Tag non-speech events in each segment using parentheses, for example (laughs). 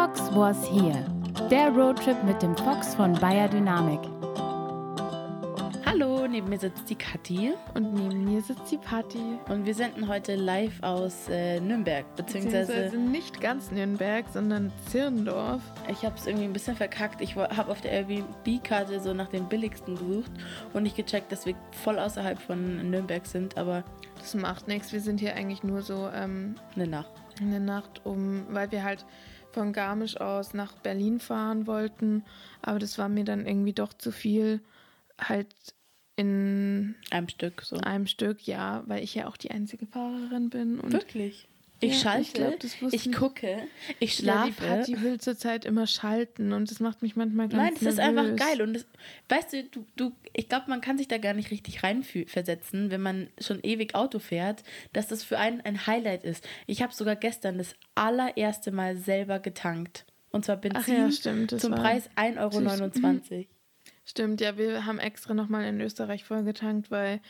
Fox was here. Der Roadtrip mit dem Fox von Bayer Dynamik. Hallo, neben mir sitzt die Kathi Und neben mir sitzt die Patti. und wir senden heute live aus äh, Nürnberg, beziehungsweise Beziehungsweise nicht ganz Nürnberg, sondern Zirndorf. ich habe es irgendwie ein bisschen verkackt. Ich habe auf der Airbnb-Karte so nach dem billigsten gesucht und nicht gecheckt, dass wir voll außerhalb von Nürnberg sind, aber Das macht nichts. Wir sind hier eigentlich nur so ähm, eine Nacht. in der Nacht, um, weil wir halt von Garmisch aus nach Berlin fahren wollten. Aber das war mir dann irgendwie doch zu viel. Halt in Einem Stück so. einem Stück, ja, weil ich ja auch die einzige Fahrerin bin. Und Wirklich? Ich Ja, schalte, ich glaub, das ich gucke, ich Ja, die schlafe. Patti will zurzeit immer schalten und das macht mich manchmal ganz Nein, das ist einfach nervös. geil. Und das, weißt du, du, du ich glaube, man kann sich da gar nicht richtig reinversetzen, wenn man schon ewig Auto fährt, dass das für einen ein Highlight ist. Ich habe sogar gestern das allererste Mal selber getankt. Und zwar Benzin ja, stimmt, zum Preis 1,29 Euro. Stimmt, ja, wir haben extra nochmal in Österreich vollgetankt, weil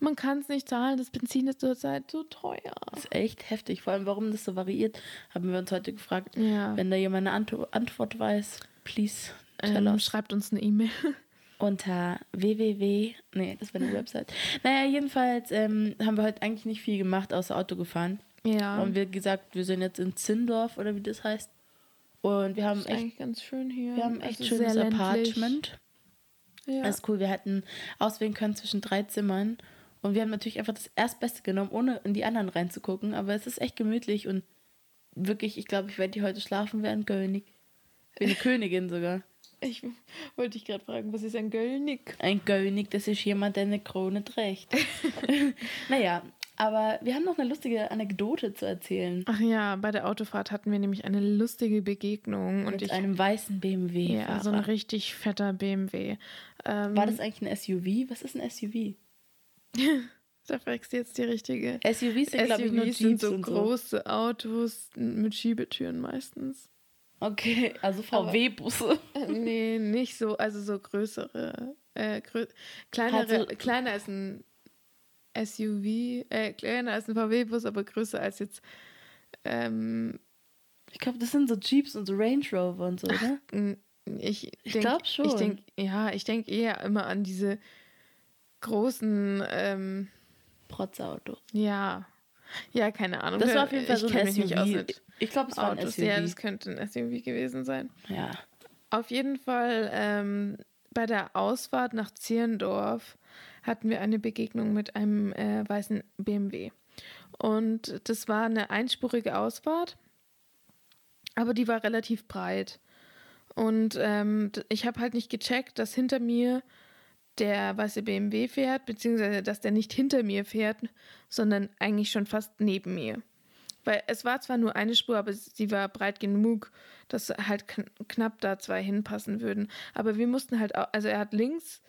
man kann es nicht zahlen. Das Benzin ist zurzeit so teuer. Das ist echt heftig. Vor allem, warum das so variiert, haben wir uns heute gefragt. Ja. Wenn da jemand eine Anto Antwort weiß, please tell Ähm, us. schreibt uns eine E-Mail. (laughs) unter www. Nee, das war eine Website. Naja, jedenfalls ähm, haben wir heute eigentlich nicht viel gemacht, außer Auto gefahren. ja, Und wie gesagt, wir sind jetzt in Zindorf oder wie das heißt. Und wir haben ist echt, eigentlich ganz schön hier. wir haben echt Also schönes. Apartment. Ja. Das ist cool. Wir hätten auswählen können zwischen drei Zimmern. Und wir haben natürlich einfach das Erstbeste genommen, ohne in die anderen reinzugucken. Aber es ist echt gemütlich und wirklich, ich glaube, ich werde die heute schlafen ein König. Wie eine Königin sogar. (laughs) ich wollte dich gerade fragen, was ist ein Göllnick? Ein König, das ist jemand, der eine Krone trägt. (laughs) (laughs) naja, aber wir haben noch eine lustige Anekdote zu erzählen. Ach ja, bei der Autofahrt hatten wir nämlich eine lustige Begegnung. Und Mit ich, einem weißen BMW. ja, so ein richtig fetter BMW. Ähm, War das eigentlich ein SUV? Was ist ein SUV? (laughs) Da fragst du jetzt die richtige. SUVs sind, glaube ich, nur Jeeps sind so und so. große Autos mit Schiebetüren meistens. Okay, also VW-Busse. (laughs) Nee, nicht so, also so größere, äh, grö kleinere, Halt so- kleiner als ein SUV, äh, kleiner als ein VW-Bus, aber größer als jetzt, ähm, Ich glaube, das sind so Jeeps und so Range Rover und so, oder? ich, Ich denk- glaub schon. Ich denk, ja, ich denke eher immer an diese großen, ähm, Protzauto. ja, ja, keine Ahnung. Das war auf jeden Fall ich so ein SUV. ich glaube, es war ein Autos. SUV. Ja, das könnte ein SUV gewesen sein. ja. Auf jeden Fall ähm, bei der Ausfahrt nach Zierendorf hatten wir eine Begegnung mit einem äh, weißen BMW. Und das war eine einspurige Ausfahrt, aber die war relativ breit. Und ähm, ich habe halt nicht gecheckt, dass hinter mir der weiße BMW fährt, beziehungsweise dass der nicht hinter mir fährt, sondern eigentlich schon fast neben mir. Weil es war zwar nur eine Spur, aber sie war breit genug, dass halt kn knapp da zwei hinpassen würden. Aber wir mussten halt, au- also er hat links,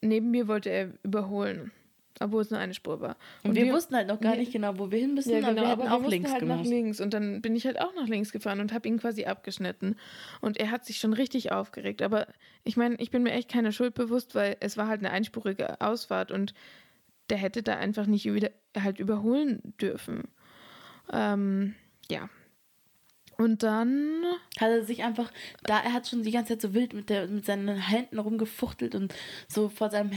neben mir wollte er überholen, obwohl es nur eine Spur war. Und, wir, wussten halt noch gar nicht genau, wo wir hin müssen, ja, aber genau, wir hätten aber wir auch mussten links halt nach gemacht. links und dann bin ich halt auch nach links gefahren und habe ihn quasi abgeschnitten. Und er hat sich schon richtig aufgeregt. Aber ich meine, ich bin mir echt keine Schuld bewusst, weil es war halt eine einspurige Ausfahrt und der hätte da einfach nicht wieder halt überholen dürfen. Ähm, ja. Und dann Hat er sich einfach, da er hat schon die ganze Zeit so wild mit, der, mit seinen Händen rumgefuchtelt und so vor seinem,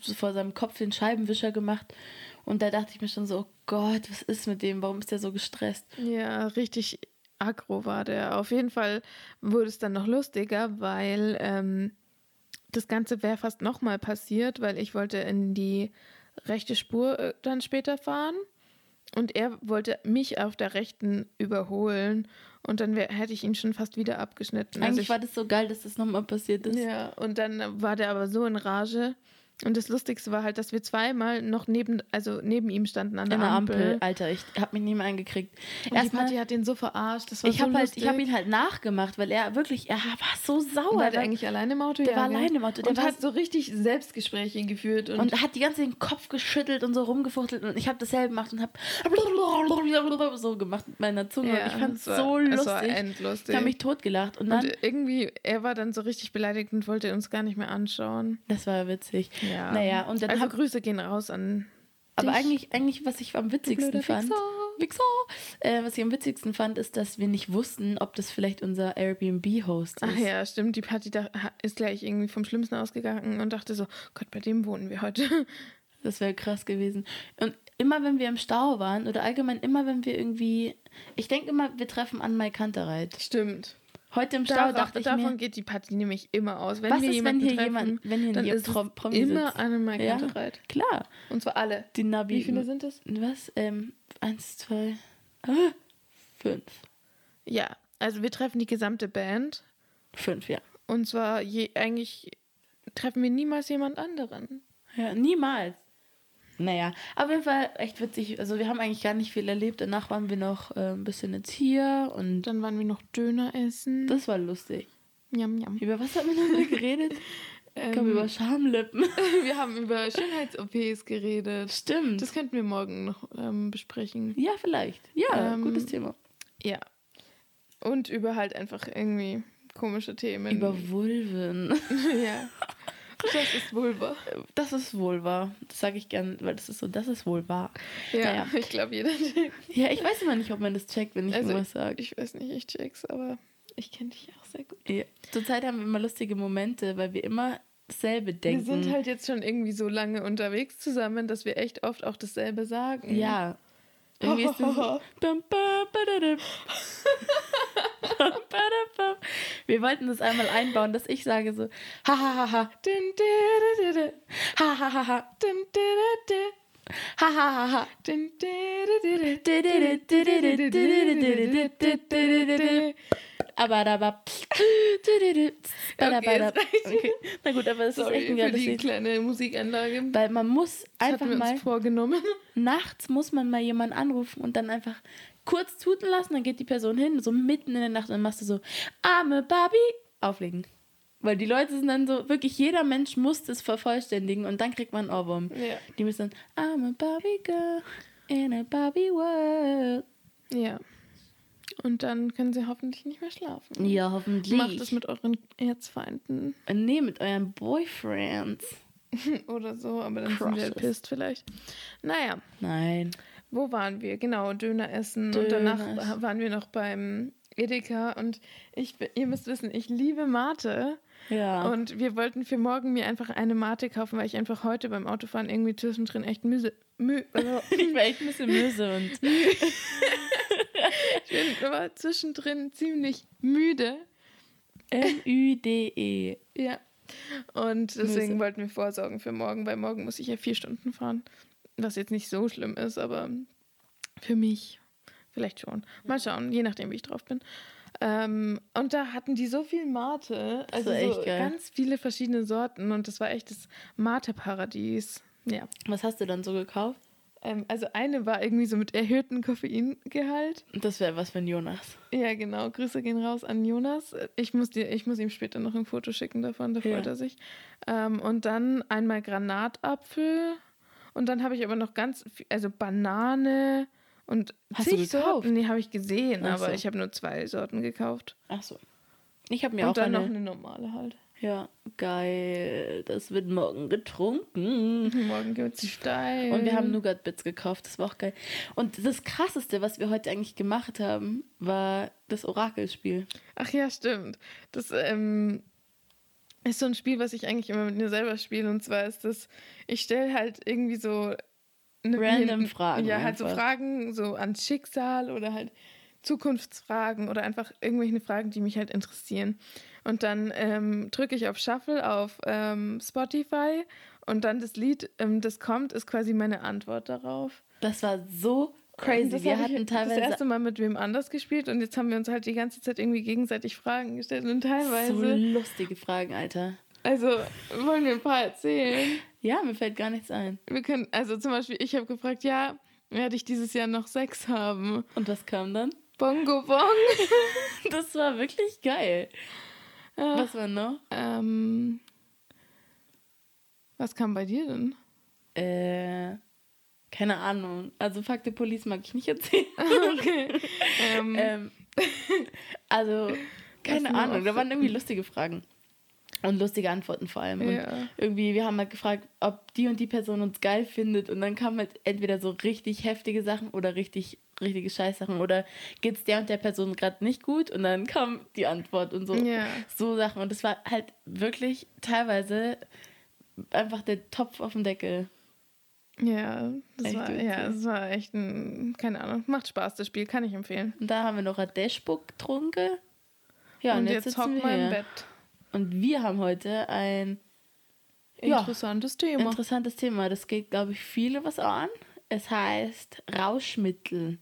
so vor seinem Kopf den Scheibenwischer gemacht. Und da dachte ich mir schon so, oh Gott, was ist mit dem? Warum ist der so gestresst? Ja, richtig aggro war der. Auf jeden Fall wurde es dann noch lustiger, weil ähm, das Ganze wäre fast nochmal passiert, weil ich wollte in die rechte Spur äh, dann später fahren und er wollte mich auf der rechten überholen und dann wär, hätte ich ihn schon fast wieder abgeschnitten. Also Eigentlich ich, war das so geil, dass das nochmal passiert ist. ja, und dann war der aber so in Rage. Und das Lustigste war halt, dass wir zweimal noch neben, also neben ihm standen an der, In der Ampel. Ampel. Alter, ich hab mich nie mehr eingekriegt. Und die Erstmal, Party hat ihn so verarscht. Das war ich so habe halt, lustig. ich hab ihn halt nachgemacht, weil er wirklich, er war so sauer. War der eigentlich alleine im Auto? Der war alleine im Auto, der und hat so richtig Selbstgespräche geführt. Und, und hat die ganze Zeit den Kopf geschüttelt und so rumgefuchtelt und ich habe dasselbe gemacht und habe (laughs) so gemacht mit meiner Zunge Ja, und ich fand es war- so es war lustig. endlustig. Ich habe mich totgelacht und dann, und irgendwie, er war dann so richtig beleidigt und wollte uns gar nicht mehr anschauen. das war witzig. Ja. Naja, und dann also Grüße gehen raus an aber dich, eigentlich, eigentlich, was ich am witzigsten fand, Wichser. Wichser. Äh, was ich am witzigsten fand, ist, dass wir nicht wussten, ob das vielleicht unser Airbnb-Host ist. Ach ja, stimmt. Die Party da, ist gleich irgendwie vom Schlimmsten ausgegangen und dachte so, Gott, bei dem wohnen wir heute. (laughs) Das wäre krass gewesen. Und immer wenn wir im Stau waren oder allgemein immer wenn wir irgendwie, ich denke immer, wir treffen an Mai Kantereit. Stimmt. Heute im Stau Davon, dachte ich davon mir, geht die Partie nämlich immer aus. Wenn was wir ist, wenn jemanden hier treffen, jemand, wenn hier dann ist es Promi immer sitzt? eine Mai Ja. Klar, Und zwar alle. die Nabi. Wie viele sind es? Was? Ähm, eins, zwei, ah, fünf. Ja, also wir treffen die gesamte Band. Fünf, ja. Und zwar je, eigentlich treffen wir niemals jemand anderen. Ja, niemals. Naja, auf jeden Fall echt witzig. Also wir haben eigentlich gar nicht viel erlebt. Danach waren wir noch äh, ein bisschen jetzt hier und Dann waren wir noch Döner essen. das war lustig. Yum, yum. Über was haben wir nochmal geredet? (laughs) Ich glaube über Schamlippen. (laughs) wir haben über Schönheits-OPs geredet. Stimmt. Das könnten wir morgen noch ähm, besprechen. ja, vielleicht. Ja, Ähm, gutes Thema. Ja. Und über halt einfach irgendwie komische Themen. Über Vulven. (laughs) ja. Das ist Vulva. Das ist wohl wahr. Das sage ich gern, weil das ist so, das ist wohl wahr. Ja, Naja. (laughs) ich glaube jeder checkt. Ja, ich weiß immer nicht, ob man das checkt, wenn ich Also, irgendwas sage. Ich weiß nicht, ich check's, aber ich kenne dich auch sehr gut. Ja. Zurzeit haben wir immer lustige Momente, weil wir immer dasselbe denken. Wir sind halt jetzt schon irgendwie so lange unterwegs zusammen, dass wir echt oft auch dasselbe sagen. Ja. Irgendwie ist das so. (laughs) (laughs) Wir wollten das einmal einbauen, dass ich sage so, ha ha ha ha, ha ha ha ha, Dun, du, du, du. ha ha ha ha. Dun, du, du, du, du. Aber da war. Okay. Na gut, aber es ist echt ein geiles Lied. kleine Musikanlage. Weil man muss einfach mal. vorgenommen. nachts muss man mal jemanden anrufen und dann einfach kurz tuten lassen, dann geht die Person hin, so mitten in der Nacht, und dann machst du so, arme Barbie, auflegen. Weil die Leute sind dann so, wirklich jeder Mensch muss das vervollständigen und dann kriegt man einen Ohrwurm. Ja. Die müssen dann, I'm a Barbie girl in a Barbie world. Ja. Und dann können sie hoffentlich nicht mehr schlafen. Ja, hoffentlich. Macht es mit euren Erzfeinden Nee, mit euren Boyfriends. (laughs) oder so, aber dann sind wir Crushes. pisst vielleicht. Naja, Nein. Wo waren wir? Genau, Döner essen. Döner Und danach waren wir noch beim Edeka. Und ich, ihr müsst wissen, ich liebe Mate. Ja. Und wir wollten für morgen mir einfach eine Mate kaufen, weil ich einfach heute beim Autofahren irgendwie zwischendrin echt müse, mü, also, (laughs) ich war echt ein bisschen böse und (laughs) ich bin immer zwischendrin ziemlich müde. M-Ü-D-E. Ja. Und deswegen Müsse. wollten wir vorsorgen für morgen, weil morgen muss ich ja vier Stunden fahren. Was jetzt nicht so schlimm ist, aber für mich vielleicht schon. Mal schauen, je nachdem, wie ich drauf bin. Ähm, und da hatten die so viel Mate, also so ganz viele verschiedene Sorten und das war echt das Mate-Paradies. Ja. Was hast du dann so gekauft? Ähm, also eine war irgendwie so mit erhöhtem Koffeingehalt. Das wäre was für ein Jonas. Ja, genau. Grüße gehen raus an Jonas. Ich muss, dir, ich muss ihm später noch ein Foto schicken davon, da Ja. freut er sich. Ähm, und dann einmal Granatapfel. Und dann habe ich aber noch ganz viel, also Banane und Hast zig? Sorten. Nee, habe ich gesehen, Ach aber so. ich habe nur zwei Sorten gekauft. Ach so. Ich habe mir und auch dann eine. noch eine normale halt. Ja, geil. Das wird morgen getrunken. (laughs) Morgen gibt es steil. Und wir haben Nougat Bits gekauft. Das war auch geil. Und das krasseste, was wir heute eigentlich gemacht haben, war das Orakelspiel. Ach ja, stimmt. Das ähm, ist so ein Spiel, was ich eigentlich immer mit mir selber spiele. Und zwar ist das, ich stelle halt irgendwie so eine, Random Fragen Ja, halt so einfach. Fragen so ans Schicksal oder halt Zukunftsfragen oder einfach irgendwelche Fragen, die mich halt interessieren. Und dann ähm, drücke ich auf Shuffle auf ähm, Spotify und dann das Lied, ähm, das kommt, ist quasi meine Antwort darauf. Das war so crazy. Das wir hatten das teilweise erste Mal mit wem anders gespielt und jetzt haben wir uns halt die ganze Zeit irgendwie gegenseitig Fragen gestellt und teilweise. so lustige Fragen, Alter. Also wollen wir ein paar erzählen? Ja, mir fällt gar nichts ein. Wir können, also zum Beispiel, ich habe gefragt, ja, werde ich dieses Jahr noch Sex haben? Und was kam dann? Bongo Bong. (laughs) Das war wirklich geil. Ja. Was war noch? Ähm, was kam bei dir denn? Äh, keine Ahnung. Also Fuck the Police mag ich nicht erzählen. (laughs) okay. ähm, (laughs) ähm, also, keine Ahnung. Da waren irgendwie lustige Fragen. Und lustige Antworten vor allem. Ja. Und irgendwie, wir haben halt gefragt, ob die und die Person uns geil findet. Und dann kamen halt entweder so richtig heftige Sachen oder richtig, richtige Scheißsachen. Oder geht's der und der Person gerade nicht gut? Und dann kam die Antwort und so. Ja. So Sachen. Und das war halt wirklich teilweise einfach der Topf auf dem Deckel. Ja, das Echt war, witzig. ja, das war echt ein, keine Ahnung, macht Spaß, das Spiel, kann ich empfehlen. Und da haben wir noch Radeshburg getrunken. Ja, und, und jetzt, jetzt sitzen hocken wir im. Bett. Und wir haben heute ein Ja. Interessantes Thema. interessantes Thema. Das geht, glaube ich, viele was an. Es heißt Rauschmittel.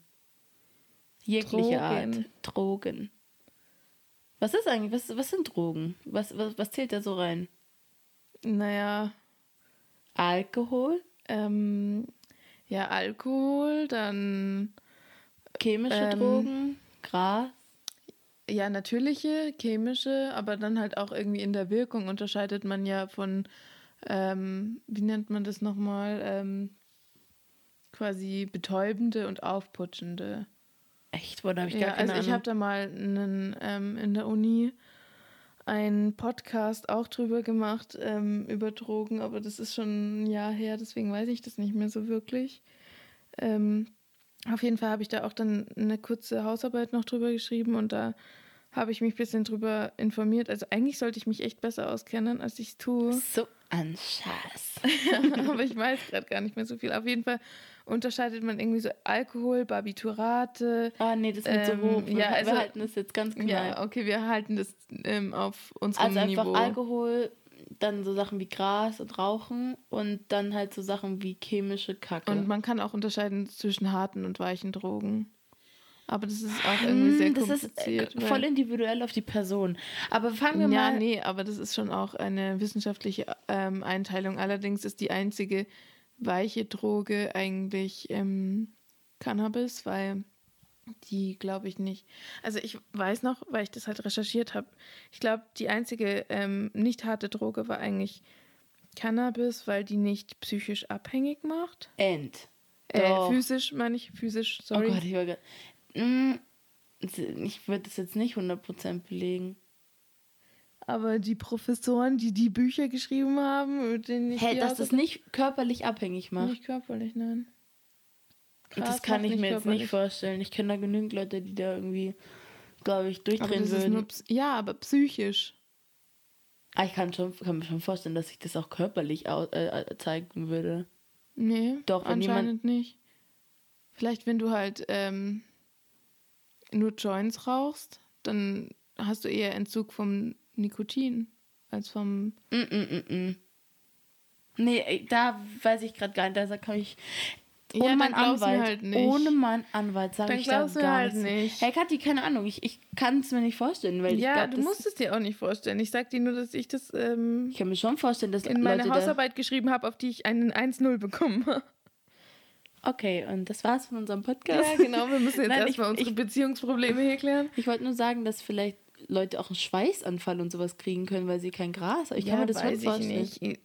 Jegliche Drogen. Art. Drogen. Was ist eigentlich, was, was sind Drogen? Was, was, was zählt da so rein? naja, Alkohol, ähm, ja, Alkohol, dann chemische Ähm. Drogen, Gras. ja, natürliche, chemische, aber dann halt auch irgendwie in der Wirkung unterscheidet man ja von, ähm, wie nennt man das nochmal, ähm, quasi betäubende und aufputschende. Echt, wo da habe ich Ja, gar keine also ich Ahnung. habe da mal einen, ähm, in der Uni einen Podcast auch drüber gemacht, ähm, über Drogen, aber das ist schon ein Jahr her, deswegen weiß ich das nicht mehr so wirklich. Ähm, auf jeden Fall habe ich da auch dann eine kurze Hausarbeit noch drüber geschrieben und da habe ich mich ein bisschen drüber informiert. Also eigentlich sollte ich mich echt besser auskennen, als ich es tue. so ein Scheiß. (laughs) aber ich weiß gerade gar nicht mehr so viel. Auf jeden Fall unterscheidet man irgendwie so Alkohol, Barbiturate, Ah, nee, das wird Ähm, so hoch. ja, wir also- halten das jetzt ganz klein. Ja, okay, wir halten das ähm, auf unserem Also einfach Niveau. Alkohol, dann so Sachen wie Gras und Rauchen und dann halt so Sachen wie chemische Kacke. Und man kann auch unterscheiden zwischen harten und weichen Drogen. Aber das ist auch irgendwie sehr Hm, das kompliziert. ist äh, voll individuell auf die Person. Aber fangen wir ja, mal. nee, aber das ist schon auch eine wissenschaftliche ähm, Einteilung. Allerdings ist die einzige weiche Droge eigentlich ähm, Cannabis, weil die glaube ich nicht. Also ich weiß noch, weil ich das halt recherchiert habe. Ich glaube, die einzige ähm, nicht harte Droge war eigentlich Cannabis, weil die nicht psychisch abhängig macht. End. Äh, physisch, meine ich, physisch, sorry. Oh Gott, ich war grad, Mm, Ich würde das jetzt nicht 100% belegen. Aber die Professoren, die die Bücher geschrieben haben, mit denen ich Hä, die dass das nicht körperlich abhängig macht. nicht körperlich, nein. das Gras kann ich mir jetzt nicht vorstellen. Ich kenne da genügend Leute, die da irgendwie, glaube ich, durchdrehen das würden. ja, aber psychisch. Ah, ich kann, schon, kann mir schon vorstellen, dass sich das auch körperlich äh, äh, zeigen würde. Nee, Doch, anscheinend nicht. Vielleicht, wenn du halt ähm, nur Joints rauchst, dann hast du eher Entzug vom Nikotin als vom. Mm, mm, mm, mm. Nee, da weiß ich gerade gar nicht. Da kann ich. Ohne Ja, meinen Anwalt. halt nicht. Ohne meinen Anwalt sage ich da glaub's mir gar halt nicht. Hey Kathi, keine Ahnung. Ich, ich kann es mir nicht vorstellen, weil ich Ja, du das, musst es dir auch nicht vorstellen. Ich sag dir nur, dass ich das ähm, Ich kann mir schon vorstellen, dass in meine Leute Hausarbeit geschrieben habe, auf die ich einen 1-0 bekommen (laughs) habe. Okay, und das war's von unserem Podcast. Ja, genau. Wir müssen jetzt (laughs) erstmal unsere ich- Beziehungsprobleme hier klären. Ich wollte nur sagen, dass vielleicht Leute auch einen Schweißanfall und sowas kriegen können, weil sie kein Gras. Ich kann mir das weiß vorstellen. ich nicht.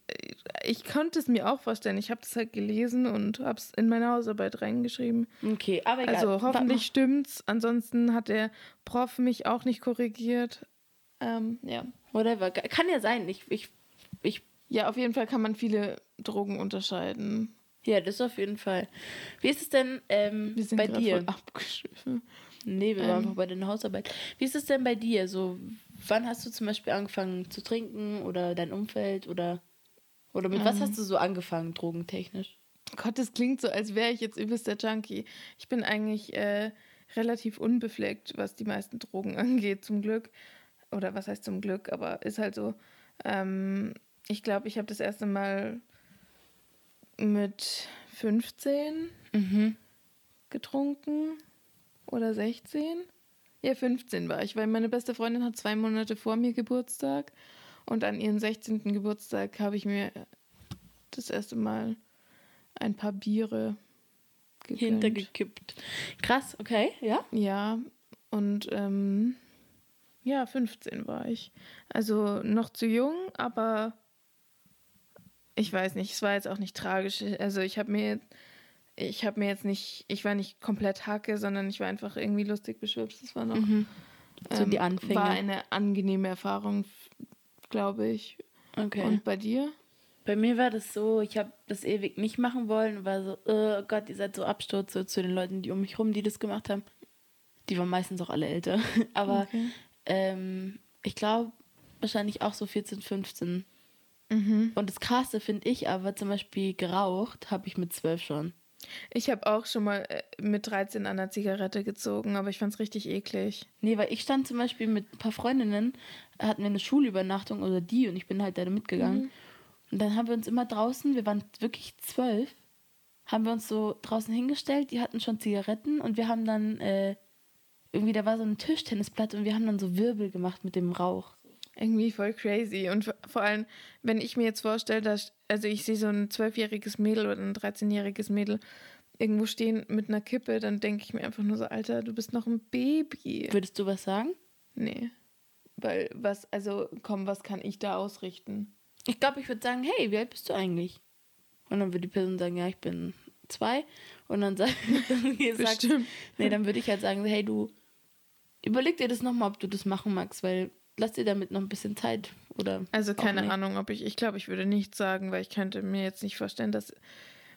Ich, konnte es mir auch vorstellen. Ich habe das halt gelesen und habe es in meine Hausarbeit reingeschrieben. Okay, aber egal. Also hoffentlich stimmt's. Ansonsten hat der Prof mich auch nicht korrigiert. Ähm, ja. Whatever. Kann ja sein. Ich, ich, ich, Ja, auf jeden Fall kann man viele Drogen unterscheiden. ja, das auf jeden Fall. Wie ist es denn ähm, Wir sind bei dir? voll abgeschwiffen. Nee, wir waren Ähm. einfach bei deiner Hausarbeit. Wie ist es denn bei dir? So, wann hast du zum Beispiel angefangen zu trinken oder dein Umfeld oder oder mit was Ähm. hast du so angefangen, drogentechnisch? Gott, das klingt so, als wäre ich jetzt übelst der Junkie. Ich bin eigentlich äh, relativ unbefleckt, was die meisten Drogen (laughs) angeht, zum Glück. Oder was heißt zum Glück, aber ist halt so. Ähm, ich glaube, ich habe das erste Mal mit 15 Mhm. getrunken oder 16. Ja, 15 war ich, weil meine beste Freundin hat zwei Monate vor mir Geburtstag und an ihren 16. Geburtstag habe ich mir das erste Mal ein paar Biere gegönnt. Hintergekippt. Krass, okay, ja. Ja, und ähm, ja, 15 war ich. Also noch zu jung, aber ich weiß nicht, es war jetzt auch nicht tragisch. Also ich habe mir ich habe mir jetzt nicht, ich war nicht komplett hacke, sondern ich war einfach irgendwie lustig beschwipst. Das war noch So die ähm, Anfänge. War eine angenehme Erfahrung, glaube ich. Okay. Und bei dir? Bei mir war das so, ich habe das ewig nicht machen wollen, war so, oh Gott, ihr seid so Absturz so zu den Leuten, die um mich rum, die das gemacht haben. Die waren meistens auch alle älter. (laughs) Aber Okay. ähm, ich glaube, wahrscheinlich auch so 14, 15. Mhm. Und das Krasse finde ich aber zum Beispiel geraucht, habe ich mit 12 schon. Ich habe auch schon mal äh, mit 13 an der Zigarette gezogen, aber ich fand es richtig eklig. Nee, weil ich stand zum Beispiel mit ein paar Freundinnen, hatten wir eine Schulübernachtung oder die und ich bin halt da mitgegangen. Und dann haben wir uns immer draußen, wir waren wirklich zwölf, haben wir uns so draußen hingestellt, die hatten schon Zigaretten und wir haben dann äh, irgendwie, da war so ein Tischtennisplatz und wir haben dann so Wirbel gemacht mit dem Rauch. Irgendwie voll crazy. Und vor allem, wenn ich mir jetzt vorstelle, dass, also ich sehe so ein zwölfjähriges Mädel oder ein 13-jähriges Mädel irgendwo stehen mit einer Kippe, dann denke ich mir einfach nur so, Alter, du bist noch ein Baby. Würdest du was sagen? Nee. Weil, was, also, komm, was kann ich da ausrichten? Ich glaube, ich würde sagen, hey, wie alt bist du eigentlich? Und dann würde die Person sagen, ja, ich bin zwei. Und dann (laughs) sagt, sagt nee, dann würde ich halt sagen, hey, du, überleg dir das nochmal, ob du das machen magst, weil lass dir damit noch ein bisschen Zeit. Oder Also keine. Ahnung, ob ich, ich glaube, ich würde nichts sagen, weil ich könnte mir jetzt nicht vorstellen, dass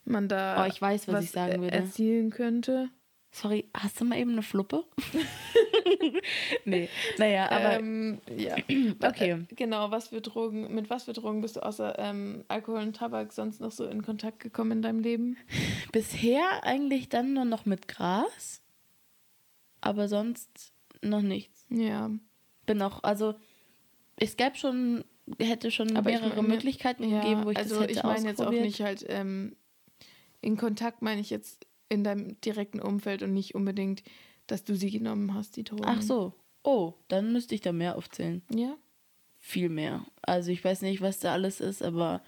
man da Oh, ich weiß, was ich sagen würde. erzielen könnte. Sorry, hast du mal eben eine Fluppe? (laughs) nee, naja, aber ähm, ja. (clears throat) Okay. Äh, Genau, was für Drogen, mit was für Drogen bist du außer ähm, Alkohol und Tabak sonst noch so in Kontakt gekommen in deinem Leben? (laughs) bisher eigentlich dann nur noch mit Gras. Aber sonst noch nichts. Ja. Bin auch, also es gäbe schon, hätte schon Aber mehrere meine- Möglichkeiten ja, gegeben, wo ich also das hätte ich meine jetzt auch nicht halt ähm, in Kontakt meine ich jetzt in deinem direkten Umfeld und nicht unbedingt, dass du sie genommen hast, die Drogen. Ach so. Oh, dann müsste ich da mehr aufzählen. Ja. Viel mehr. Also ich weiß nicht, was da alles ist, aber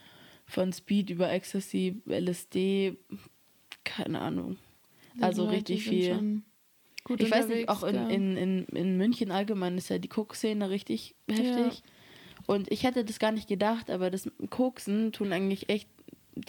von Speed über Ecstasy, LSD, keine Ahnung. Die Also Leute richtig viel. Gut Ich weiß nicht, auch in, da. in, in, in München allgemein ist ja die Koks-Szene richtig heftig. Und ich hätte das gar nicht gedacht, aber das Koksen tun eigentlich echt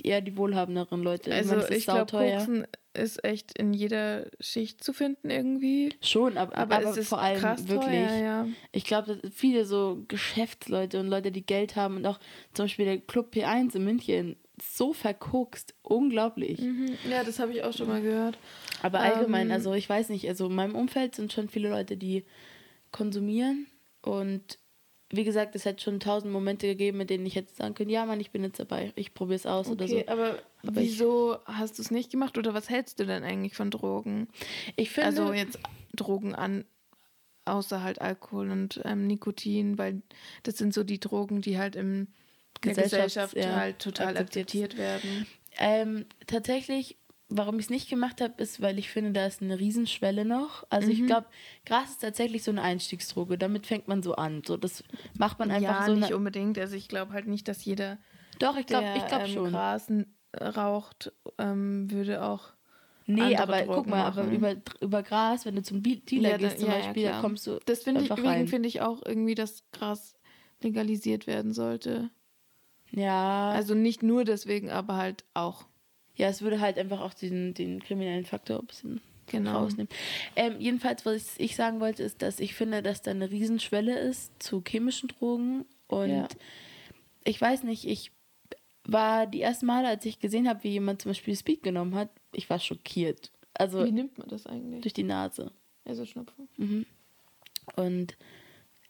eher die wohlhabenderen Leute. Ich Also meine, das ist ich glaube. Koksen ist echt in jeder Schicht zu finden irgendwie. Schon, aber, Aber, aber, es ist vor allem wirklich. teuer, ja. Ich glaube, dass viele so Geschäftsleute und Leute, die Geld haben und auch zum Beispiel der Club P1 in München so verkokst. Unglaublich. Mhm. Ja, das habe ich auch schon mal gehört. Aber allgemein, Ähm, also ich weiß nicht, also in meinem Umfeld sind schon viele Leute, die konsumieren und wie gesagt, es hätte schon tausend Momente gegeben, mit denen ich hätte sagen können, ja Mann, ich bin jetzt dabei, ich probiere es aus oder so. Okay, aber, Aber ich- wieso hast du es nicht gemacht oder was hältst du denn eigentlich von Drogen? Ich finde, also jetzt Drogen an, außer halt Alkohol und ähm, Nikotin, weil das sind so die Drogen, die halt im Gesellschafts- Gesellschaft ja, halt total akzeptiert. akzeptiert werden. ähm, tatsächlich, warum ich es nicht gemacht habe, ist, weil ich finde, da ist eine Riesenschwelle noch. Also Mhm. ich glaube, Gras ist tatsächlich so eine Einstiegsdroge. Damit fängt man so an. So, das macht man einfach ja, so. nicht Eine, unbedingt. Also ich glaube halt nicht, dass jeder, doch, ich glaube ich glaub ähm, schon. Gras n- raucht, ähm, würde auch Nee, aber guck Drogen mal, aber über, über Gras, wenn du zum Dealer Ja, gehst zum ja, ja, Beispiel, da klar. kommst du Das finde ich, deswegen finde ich auch irgendwie, dass Gras legalisiert werden sollte. Ja, Also nicht nur deswegen, aber halt auch. ja, es würde halt einfach auch den, den kriminellen Faktor ein bisschen Genau. rausnehmen. Ähm, jedenfalls, was ich, sagen wollte, ist, dass ich finde, dass da eine Riesenschwelle ist zu chemischen Drogen. Und Ja. ich weiß nicht, ich war die ersten Male, als ich gesehen habe, wie jemand zum Beispiel Speed genommen hat, ich war schockiert. Also Wie nimmt man das eigentlich? durch die Nase. Also Schnupfen. Mhm. Und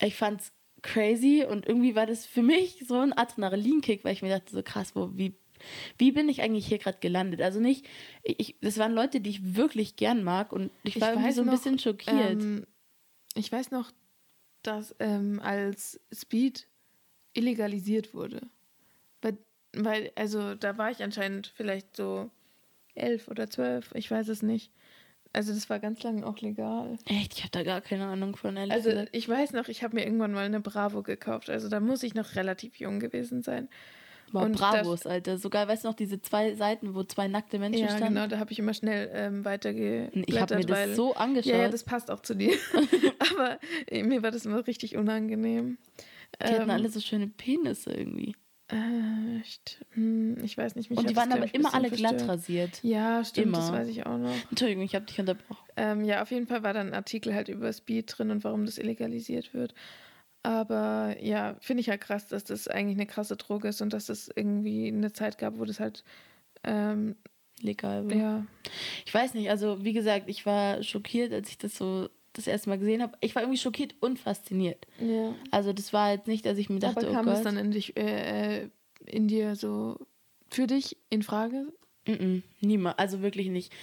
ich fand's crazy und irgendwie war das für mich so ein Adrenalinkick, weil ich mir dachte, so krass, wo, wie, wie bin ich eigentlich hier gerade gelandet? Also nicht, ich, das waren Leute, die ich wirklich gern mag und ich war irgendwie so ein noch, bisschen schockiert. Ähm, ich weiß noch, dass ähm, als Speed illegalisiert wurde. Weil, weil, also da war ich anscheinend vielleicht so elf oder zwölf, ich weiß es nicht. Also das war ganz lange auch legal. Echt, ich habe da gar keine Ahnung von, ehrlich Also gesagt. ich weiß noch, ich habe mir irgendwann mal eine Bravo gekauft. Also da muss ich noch relativ jung gewesen sein. Boah, und Bravos, Alter. Sogar, weißt du noch, diese zwei Seiten, wo zwei nackte Menschen Ja, standen? genau, da habe ich immer schnell ähm, weitergeblättert. Ich habe mir das weil, so angeschaut. Ja, ja, das passt auch zu dir. (laughs) Aber äh, mir war das immer richtig unangenehm. die hatten Ähm, alle so schöne Penisse irgendwie. Äh, echt, hm, ich weiß nicht, mich Und die das, waren aber immer alle glatt verstört. rasiert. Ja, stimmt, das Immer. weiß ich auch noch. Entschuldigung, ich habe dich unterbrochen. Ähm, ja, auf jeden Fall war da ein Artikel halt über Speed drin und warum das illegalisiert wird. Aber ja, finde ich ja halt krass, dass das eigentlich eine krasse Droge ist und dass es irgendwie eine Zeit gab, wo das halt ähm, legal war. Ja. Ich weiß nicht, also wie gesagt, ich war schockiert, als ich das so das erste Mal gesehen habe. Ich war irgendwie schockiert und fasziniert. Ja. Also das war jetzt nicht, dass ich mir dachte, Aber kam oh Gott. es dann in, dich, äh, äh, in dir so für dich in Frage? Mm, -mm niemals, also wirklich nicht.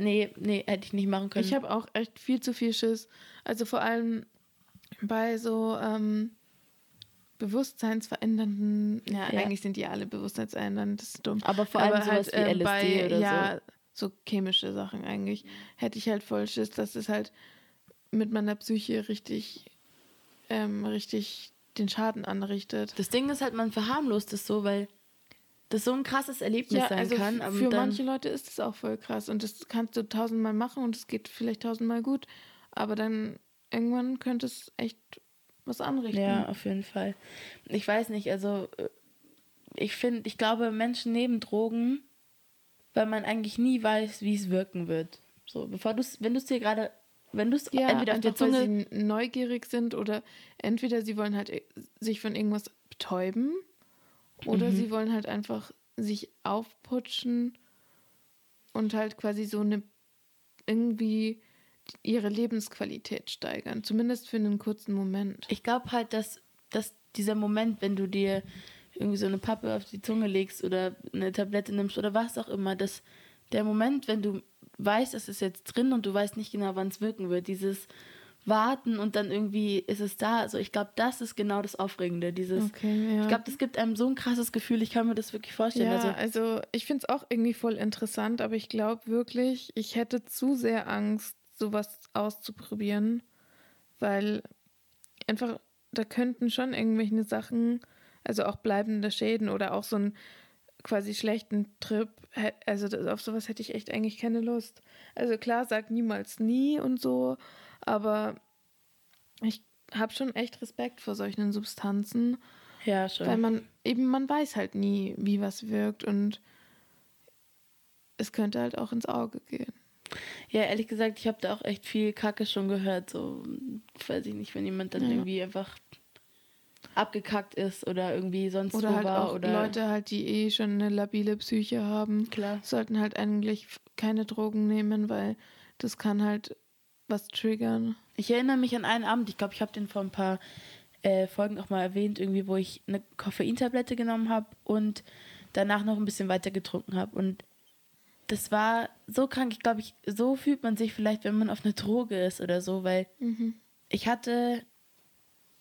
Nee, nee, hätte ich nicht machen können. Ich habe auch echt viel zu viel Schiss. Also vor allem bei so ähm, bewusstseinsverändernden, ja, ja, eigentlich sind die alle bewusstseinsverändernd, das ist dumm. Aber vor allem Aber sowas halt, wie LSD bei, oder ja, so. so chemische Sachen eigentlich, hätte ich halt voll Schiss, dass es halt mit meiner Psyche richtig, ähm, richtig den Schaden anrichtet. Das Ding ist halt, man verharmlost es so, weil das so ein krasses Erlebnis ja, sein also kann. Für manche Leute ist es auch voll krass und das kannst du tausendmal machen und es geht vielleicht tausendmal gut, aber dann irgendwann könnte es echt was anrichten. Ja, auf jeden Fall. Ich weiß nicht, also äh, ich finde, ich glaube, Menschen nehmen Drogen, weil man eigentlich nie weiß, wie es wirken wird. So, bevor du wenn du es dir gerade, wenn du es ja, entweder auf der Zunge weil sie neugierig sind oder entweder sie wollen halt äh, sich von irgendwas betäuben oder mhm. sie wollen halt einfach sich aufputschen und halt quasi so eine irgendwie ihre Lebensqualität steigern, zumindest für einen kurzen Moment. Ich glaube halt, dass, dass dieser Moment, wenn du dir irgendwie so eine Pappe auf die Zunge legst oder eine Tablette nimmst oder was auch immer, dass der Moment, wenn du weißt, es ist jetzt drin und du weißt nicht genau, wann es wirken wird, dieses warten und dann irgendwie ist es da. Also ich glaube, das ist genau das Aufregende. Dieses, okay, ja. Ich glaube, das gibt einem so ein krasses Gefühl, ich kann mir das wirklich vorstellen. Ja, also, also ich finde es auch irgendwie voll interessant, aber ich glaube wirklich, ich hätte zu sehr Angst, sowas auszuprobieren, weil einfach, da könnten schon irgendwelche Sachen, also auch bleibende Schäden oder auch so einen quasi schlechten Trip, also auf sowas hätte ich echt eigentlich keine Lust. Also klar, sag niemals nie und so, aber ich habe schon echt Respekt vor solchen Substanzen. Ja, schon. Weil man eben, man weiß halt nie, wie was wirkt und es könnte halt auch ins Auge gehen. Ja, ehrlich gesagt, ich habe da auch echt viel Kacke schon gehört. So, weiß ich nicht, wenn jemand dann ja. irgendwie einfach abgekackt ist oder irgendwie sonst oder wo halt war. Auch oder Leute halt, die eh schon eine labile Psyche haben, Klar. sollten halt eigentlich keine Drogen nehmen, weil das kann halt was triggern. Ich erinnere mich an einen Abend, ich glaube, ich habe den vor ein paar äh, Folgen auch mal erwähnt, irgendwie, wo ich eine Koffeintablette genommen habe und danach noch ein bisschen weiter getrunken habe. Und das war so krank. Ich glaube, ich, so fühlt man sich vielleicht, wenn man auf einer Droge ist oder so, weil mhm. ich hatte,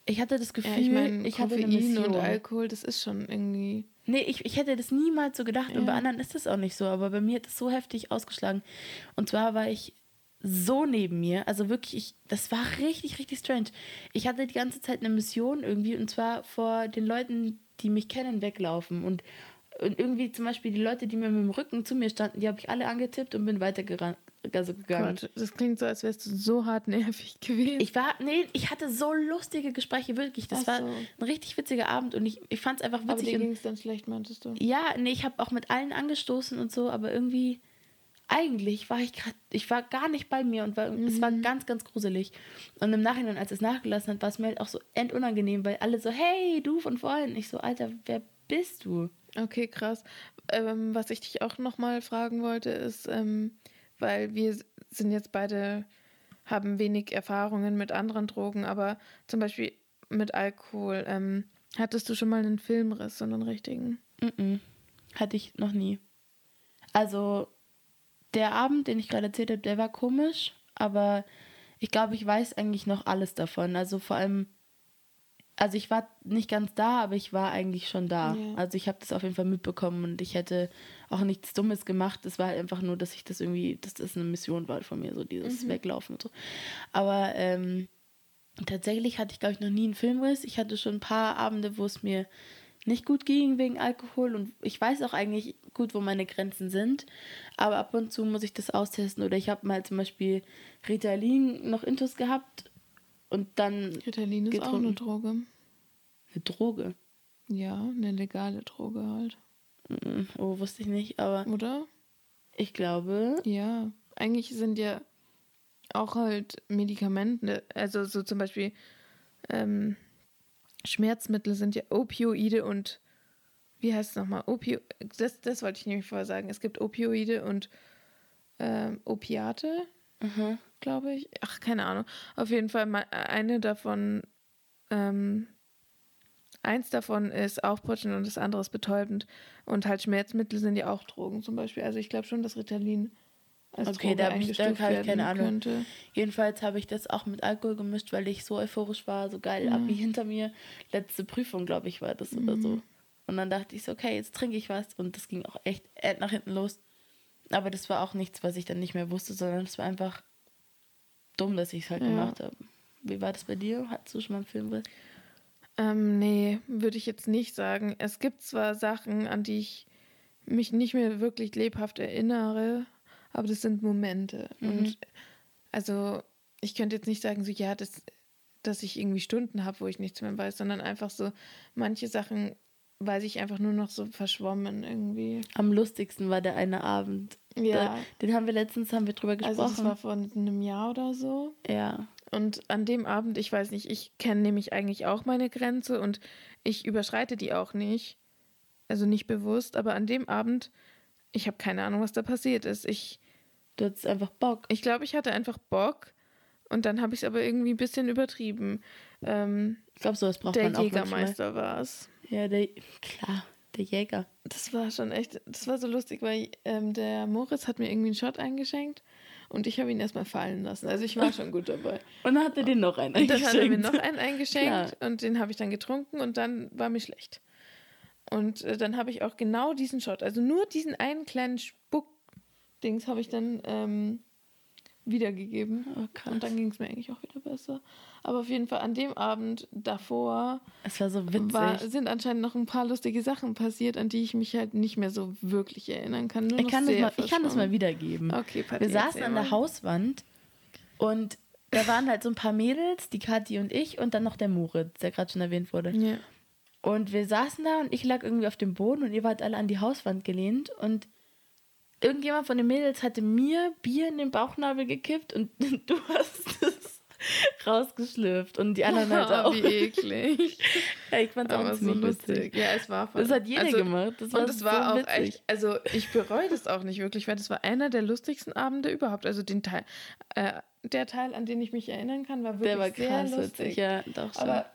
ich hatte das Gefühl, ja, ich, mein, ich hatte eine Mission. und Alkohol, das ist schon irgendwie. Nee, ich, ich hätte das niemals so gedacht ja. und bei anderen ist das auch nicht so, aber bei mir hat es so heftig ausgeschlagen. Und zwar war ich so neben mir, also wirklich, ich, das war richtig, richtig strange. Ich hatte die ganze Zeit eine Mission irgendwie und zwar vor den Leuten, die mich kennen, weglaufen und und irgendwie zum Beispiel die Leute, die mir mit dem Rücken zu mir standen, die habe ich alle angetippt und bin weitergegangen. Also gegangen. Gott, das klingt so, als wärst du so hartnäckig (laughs) gewesen. Ich war, nee, ich hatte so lustige Gespräche, wirklich. Das so. war ein richtig witziger Abend und ich, ich fand es einfach witzig. Aber dir ging es dann schlecht, meintest du? Ja, nee, ich habe auch mit allen angestoßen und so, aber irgendwie, eigentlich war ich gerade, ich war gar nicht bei mir und war, mhm. es war mhm. ganz, ganz gruselig. Und im Nachhinein, als es nachgelassen hat, war es mir halt auch so endunangenehm, weil alle so, hey, du von vorhin. Ich so, Alter, wer bist du? Okay, krass. Ähm, was ich dich auch nochmal fragen wollte, ist, ähm, weil wir sind jetzt beide, haben wenig Erfahrungen mit anderen Drogen, aber zum Beispiel mit Alkohol. Ähm, hattest du schon mal einen Filmriss, so einen richtigen? Mm, -mm. Hatte ich noch nie. Also, der Abend, den ich gerade erzählt habe, der war komisch, aber ich glaube, ich weiß eigentlich noch alles davon. Also vor allem also ich war nicht ganz da, aber ich war eigentlich schon da. Ja. Also ich habe das auf jeden Fall mitbekommen und ich hätte auch nichts Dummes gemacht. Es war halt einfach nur, dass ich das irgendwie, dass das eine Mission war von mir, so dieses mhm. Weglaufen und so. Aber ähm, tatsächlich hatte ich, glaube ich, noch nie einen Filmriss. Ich hatte schon ein paar Abende, wo es mir nicht gut ging wegen Alkohol und ich weiß auch eigentlich gut, wo meine Grenzen sind. Aber ab und zu muss ich das austesten oder ich habe mal zum Beispiel Ritalin noch Intus gehabt und dann. Ritalin ist getrunken. auch eine Droge. Eine Droge? Ja, eine legale Droge halt. Oh, wusste ich nicht, aber. Oder? Ich glaube. Ja. Eigentlich sind ja auch halt Medikamente, also so zum Beispiel, ähm, Schmerzmittel sind ja Opioide und wie heißt es nochmal? Opio das, das wollte ich nämlich vorher sagen. Es gibt Opioide und ähm, Opiate, Mhm. Glaube ich. Ach, keine Ahnung. Auf jeden Fall eine davon, ähm, eins davon ist aufputschend und das andere ist betäubend. Und halt Schmerzmittel sind ja auch Drogen zum Beispiel. Also ich glaube schon, dass Ritalin als Okay, Droge da hab ich- da habe ich keine Ahnung. könnte. Jedenfalls habe ich das auch mit Alkohol gemischt, weil ich so euphorisch war, so geil, Abi hinter mir. Letzte Prüfung, glaube ich, war das oder so. Und dann dachte ich so, okay, jetzt trinke ich was. Und das ging auch echt äh, nach hinten los. Aber das war auch nichts, was ich dann nicht mehr wusste, sondern es war einfach dumm, dass ich es halt Ja. gemacht habe. Wie war das bei dir? Hattest du schon mal einen Filmriss? Ähm, nee, würde ich jetzt nicht sagen. Es gibt zwar Sachen, an die ich mich nicht mehr wirklich lebhaft erinnere, aber das sind Momente. Mhm. Und also ich könnte jetzt nicht sagen, so ja, das, dass ich irgendwie Stunden habe, wo ich nichts mehr weiß, sondern einfach so, manche Sachen weiß ich einfach nur noch so verschwommen irgendwie. Am lustigsten war der eine Abend. Ja. Da, den haben wir letztens haben wir drüber gesprochen. Also das war vor einem Jahr oder so. ja. Und an dem Abend, ich weiß nicht, ich kenne nämlich eigentlich auch meine Grenze und ich überschreite die auch nicht. Also nicht bewusst, aber an dem Abend, ich habe keine Ahnung, was da passiert ist. Ich Du hattest einfach Bock. ich glaube, ich hatte einfach Bock und dann habe ich es aber irgendwie ein bisschen übertrieben. Ähm, Ich glaube, sowas braucht der man auch manchmal. Jägermeister war es. Ja, der, klar, der Jäger. Das war schon echt, das war so lustig, weil ähm, der Moritz hat mir irgendwie einen Shot eingeschenkt und ich habe ihn erstmal fallen lassen. Also ich war schon gut dabei. (laughs) Und dann hat er den noch einen Und dann hat er mir eingeschenkt. noch einen eingeschenkt und den habe ich dann getrunken und dann war mir schlecht. Und äh, dann habe ich auch genau diesen Shot, also nur diesen einen kleinen Spuck-Dings habe ich dann ähm, wiedergegeben. Oh, und dann ging es mir eigentlich auch wieder besser. Aber auf jeden Fall an dem Abend davor Es war so witzig. war, sind anscheinend noch ein paar lustige Sachen passiert, an die ich mich halt nicht mehr so wirklich erinnern kann. Nur ich, kann das mal, ich kann das mal wiedergeben. Okay, Patti, Wir saßen an der. Hauswand und da waren halt so ein paar Mädels, die Kathi und ich und dann noch der Moritz, der gerade schon erwähnt wurde. Ja. Und wir saßen da und ich lag irgendwie auf dem Boden und ihr wart alle an die Hauswand gelehnt und irgendjemand von den Mädels hatte mir Bier in den Bauchnabel gekippt und (laughs) du hast es rausgeschlürft und die anderen halt (laughs) auch. Wie eklig. (laughs) Ja, ich fand es auch so lustig. lustig. Ja, es war voll. Das hat jeder also, gemacht. Das war und es war so auch witzig. echt, also ich bereue das auch nicht wirklich, weil das war einer der lustigsten Abende überhaupt. Also den Teil, äh, der Teil, an den ich mich erinnern kann, war wirklich Der war sehr krass lustig. witzig, ja, doch schon. Aber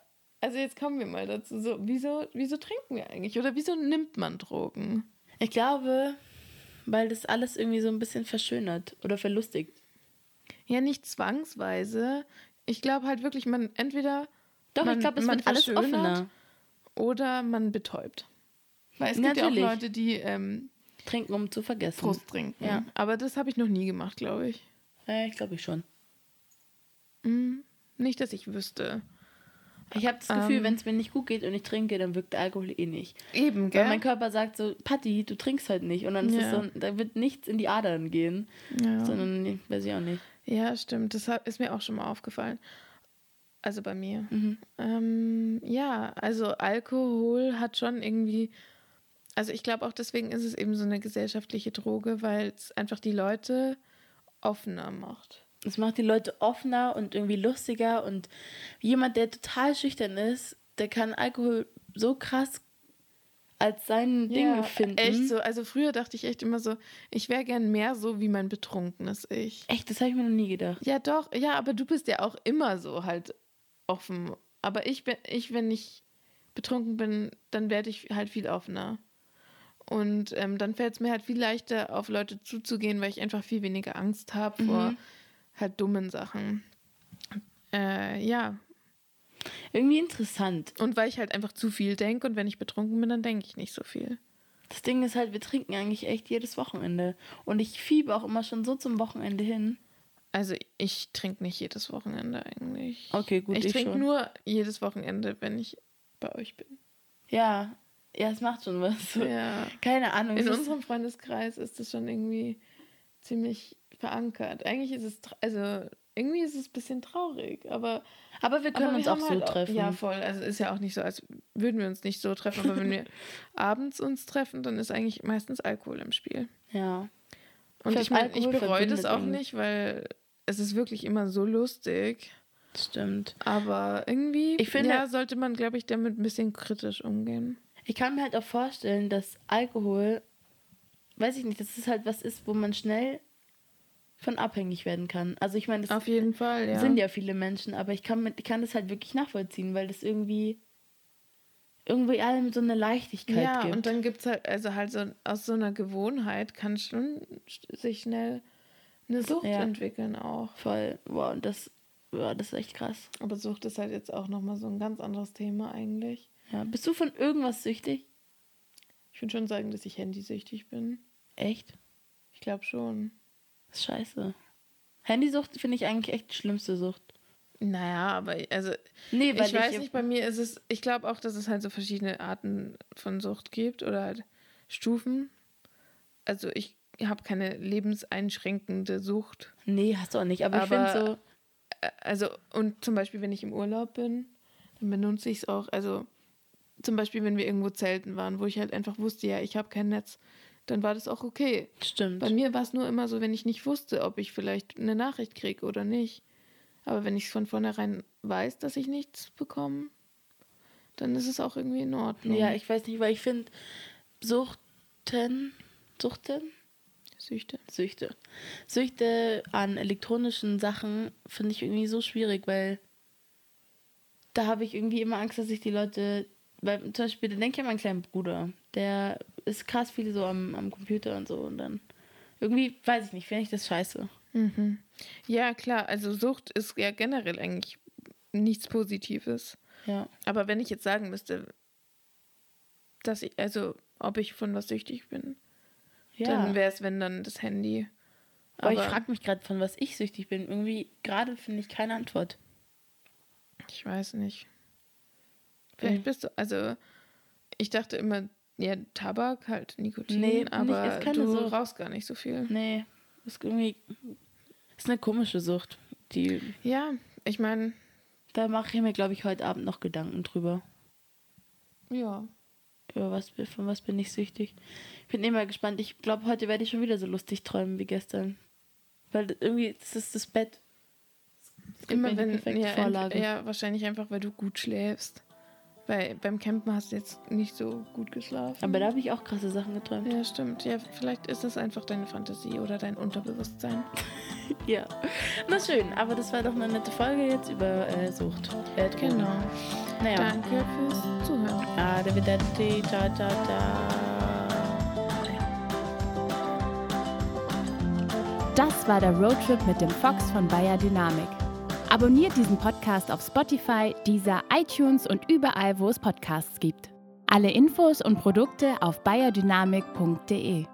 also jetzt kommen wir mal dazu. So, wieso, wieso trinken wir eigentlich? Oder wieso nimmt man Drogen? Ich glaube, weil das alles irgendwie so ein bisschen verschönert oder verlustigt. Ja, nicht zwangsweise. Ich glaube halt wirklich, man entweder Doch, man, ich glaube, es man wird alles offener. oder man betäubt. Weil es gibt ja auch Natürlich. Leute, die ähm, Trinken, um zu vergessen. Brust trinken. Ja. Aber das habe ich noch nie gemacht, glaube ich. Ja, ich glaube ich schon. Mhm. Nicht, dass ich wüsste. Ich habe das Gefühl, Ähm. wenn es mir nicht gut geht und ich trinke, dann wirkt der Alkohol eh nicht. Eben, Weil gell? mein Körper sagt so, Patti, du trinkst heute nicht. Und dann ist es Ja. so, da wird nichts in die Adern gehen. ja. Sondern, weiß ich auch nicht. ja, stimmt. Das ist mir auch schon mal aufgefallen. Also bei mir. Mhm. Ähm, ja, also Alkohol hat schon irgendwie. Also ich glaube auch deswegen ist es eben so eine gesellschaftliche Droge, weil es einfach die Leute offener macht. Es macht die Leute offener und irgendwie lustiger. Und jemand, der total schüchtern ist, der kann Alkohol so krass als sein Ding finden. Echt so. Also früher dachte ich echt immer so, ich wäre gern mehr so wie mein betrunkenes Ich. Echt, das habe ich mir noch nie gedacht. Ja, doch, ja, aber du bist ja auch immer so halt offen. Aber ich bin, ich, wenn ich betrunken bin, dann werde ich halt viel offener. Und ähm, dann fällt es mir halt viel leichter, auf Leute zuzugehen, weil ich einfach viel weniger Angst habe vor Mhm. Halt dummen Sachen. Äh, ja. Irgendwie interessant. Und weil ich halt einfach zu viel denke und wenn ich betrunken bin, dann denke ich nicht so viel. Das Ding ist halt, wir trinken eigentlich echt jedes Wochenende. Und ich fiebe auch immer schon so zum Wochenende hin. Also ich trinke nicht jedes Wochenende eigentlich. Okay, gut, ich ich trinke nur jedes Wochenende, wenn ich bei euch bin. Ja, ja, es macht schon was. Ja. Keine Ahnung. In es unserem Freundeskreis ist das schon irgendwie ziemlich verankert. Eigentlich ist es, also irgendwie ist es ein bisschen traurig, aber aber wir können aber uns wir auch haben so halt treffen. Ja, voll. Also ist ja auch nicht so, als würden wir uns nicht so treffen, aber wenn wir (laughs) abends uns treffen, dann ist eigentlich meistens Alkohol im Spiel. ja. Und Ich meine, ich bereue das auch irgendwie. nicht, weil es ist wirklich immer so lustig. Stimmt. Aber irgendwie Ich finde- ja, sollte man, glaube ich, damit ein bisschen kritisch umgehen. Ich kann mir halt auch vorstellen, dass Alkohol, weiß ich nicht, dass es halt was ist, wo man schnell von abhängig werden kann. Also ich meine, das Auf jeden Fall, ja. sind ja viele Menschen, aber ich kann, mit, ich kann das halt wirklich nachvollziehen, weil das irgendwie irgendwie allem so eine Leichtigkeit ja, gibt. und dann gibt es halt, also halt so aus so einer Gewohnheit kann schon sch- sich schnell eine Sucht Ja. entwickeln auch. Voll, wow, und das, ja, das ist echt krass. Aber Sucht ist halt jetzt auch nochmal so ein ganz anderes Thema eigentlich. Ja, bist du von irgendwas süchtig? Ich würde schon sagen, dass ich handysüchtig bin. Echt? Ich glaube schon. Das ist scheiße. Handysucht finde ich eigentlich echt die schlimmste Sucht. Naja, aber also Nee, weil ich weiß nicht, bei mir ist es, ich glaube auch, dass es halt so verschiedene Arten von Sucht gibt oder halt Stufen. Also ich habe keine lebenseinschränkende Sucht. Nee, hast du auch nicht. Aber, ich Aber- finde so, Ä- Also, und zum Beispiel, wenn ich im Urlaub bin, dann benutze ich es auch. Also, zum Beispiel, wenn wir irgendwo zelten waren, wo ich halt einfach wusste, ja, ich habe kein Netz, dann war das auch okay. stimmt. Bei mir war es nur immer so, wenn ich nicht wusste, ob ich vielleicht eine Nachricht kriege oder nicht. Aber wenn ich von vornherein weiß, dass ich nichts bekomme, dann ist es auch irgendwie in Ordnung. Ja, ich weiß nicht, weil ich finde, Suchten, Suchten? Süchte. Süchte. Süchte an elektronischen Sachen finde ich irgendwie so schwierig, weil da habe ich irgendwie immer Angst, dass ich die Leute, weil zum Beispiel, da denke ich an meinen kleinen Bruder, der ist krass viel so am, am Computer und so und dann irgendwie, weiß ich nicht, finde ich das scheiße. Mhm. Ja, klar, also Sucht ist ja generell eigentlich nichts Positives. Ja. Aber wenn ich jetzt sagen müsste, dass ich, also ob ich von was süchtig bin, ja. dann wäre es, wenn dann das Handy. Aber, ich frage mich gerade, von was ich süchtig bin. Irgendwie, gerade finde ich keine Antwort. ich weiß nicht. Vielleicht Mhm. bist du, also ich dachte immer, ja, Tabak, halt Nikotin, Nee, nicht, aber keine du Sucht. rauchst gar nicht so viel. Nee, ist irgendwie, ist eine komische Sucht. Die, Ja, ich meine, da mache ich mir, glaube ich, heute Abend noch Gedanken drüber. ja. Über was, von was bin ich süchtig? Ich bin immer gespannt. Ich glaube, heute werde ich schon wieder so lustig träumen wie gestern. Weil irgendwie, das ist das Bett. Das Immer wenn, ja, Vorlage. ja, wahrscheinlich einfach, weil du gut schläfst. Weil beim Campen hast du jetzt nicht so gut geschlafen. Aber da habe ich auch krasse Sachen geträumt. Ja, stimmt. Ja, vielleicht ist es einfach deine Fantasie oder dein Unterbewusstsein. (laughs) Ja. Na schön, aber das war doch eine nette Folge jetzt über äh, Sucht. Äh. Genau. Naja. Danke fürs Zuhören. Arrivederci, ciao, ciao, ciao. Das war der Roadtrip mit dem Fox von Bayer Dynamik. Abonniert diesen Podcast auf Spotify, Deezer, iTunes und überall, wo es Podcasts gibt. Alle Infos und Produkte auf bayerdynamik.de.